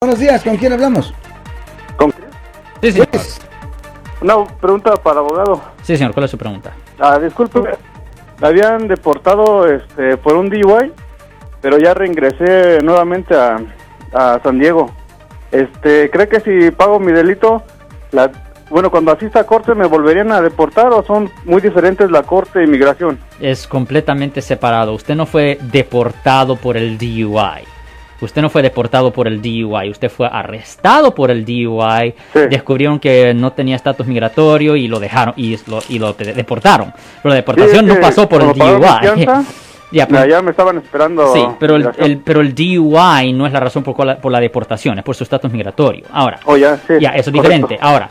Buenos días, ¿con quién hablamos? ¿Con Sí, señor. Pues, Una pregunta para el abogado. Sí, señor. ¿Cuál es su pregunta? Ah, disculpe, me habían deportado este, por un DUI, pero ya reingresé nuevamente a, a San Diego. Este, ¿Cree que si pago mi delito, la, bueno, cuando asista a corte me volverían a deportar o son muy diferentes la corte de inmigración? Es completamente separado. Usted no fue deportado por el DUI. Usted no fue deportado por el DUI, usted fue arrestado por el DUI, Sí. descubrieron que no tenía estatus migratorio y lo dejaron y lo, y lo de- deportaron. Pero la deportación Sí, no pasó por el DUI. Ya, pues- Ya me estaban esperando. Sí, pero el, el- pero el DUI no es la razón por, cual- por la deportación, es por su estatus migratorio. Ahora, Oh, ya, sí, ya, eso es correcto. diferente. Ahora,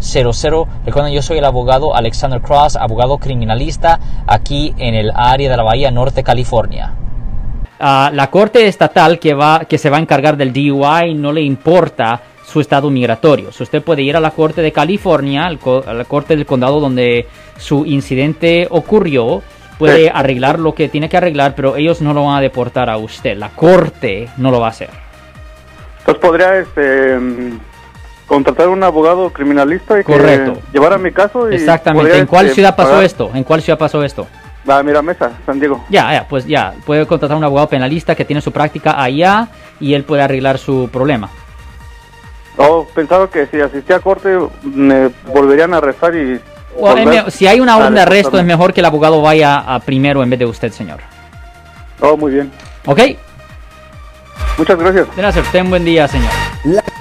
1-800-530-1800. Recuerden, yo soy el abogado Alexander Cross, abogado criminalista aquí en el área de la Bahía Norte, California. a la corte estatal que, va, que se va a encargar del DUI no le importa su estado migratorio. So, usted puede ir a la corte de California, a la corte del condado donde su incidente ocurrió, puede arreglar lo que tiene que arreglar, pero ellos no lo van a deportar a usted. La corte no lo va a hacer. Entonces podría este, contratar un abogado criminalista y que Correcto. llevara mi caso. Y Exactamente. podría, ¿En cuál este, ciudad pasó pagar- esto? ¿En cuál ciudad pasó esto? La Miramesa, San Diego. Ya, ya, pues ya, puede contratar a un abogado penalista que tiene su práctica allá y él puede arreglar su problema. Oh, pensaba que si asistía a corte me volverían a arrestar y... Si hay una orden de arresto, es mejor que el abogado vaya a primero en vez de usted, señor. Oh, muy bien. ¿Ok? Muchas gracias. nada, usted un buen día, señor.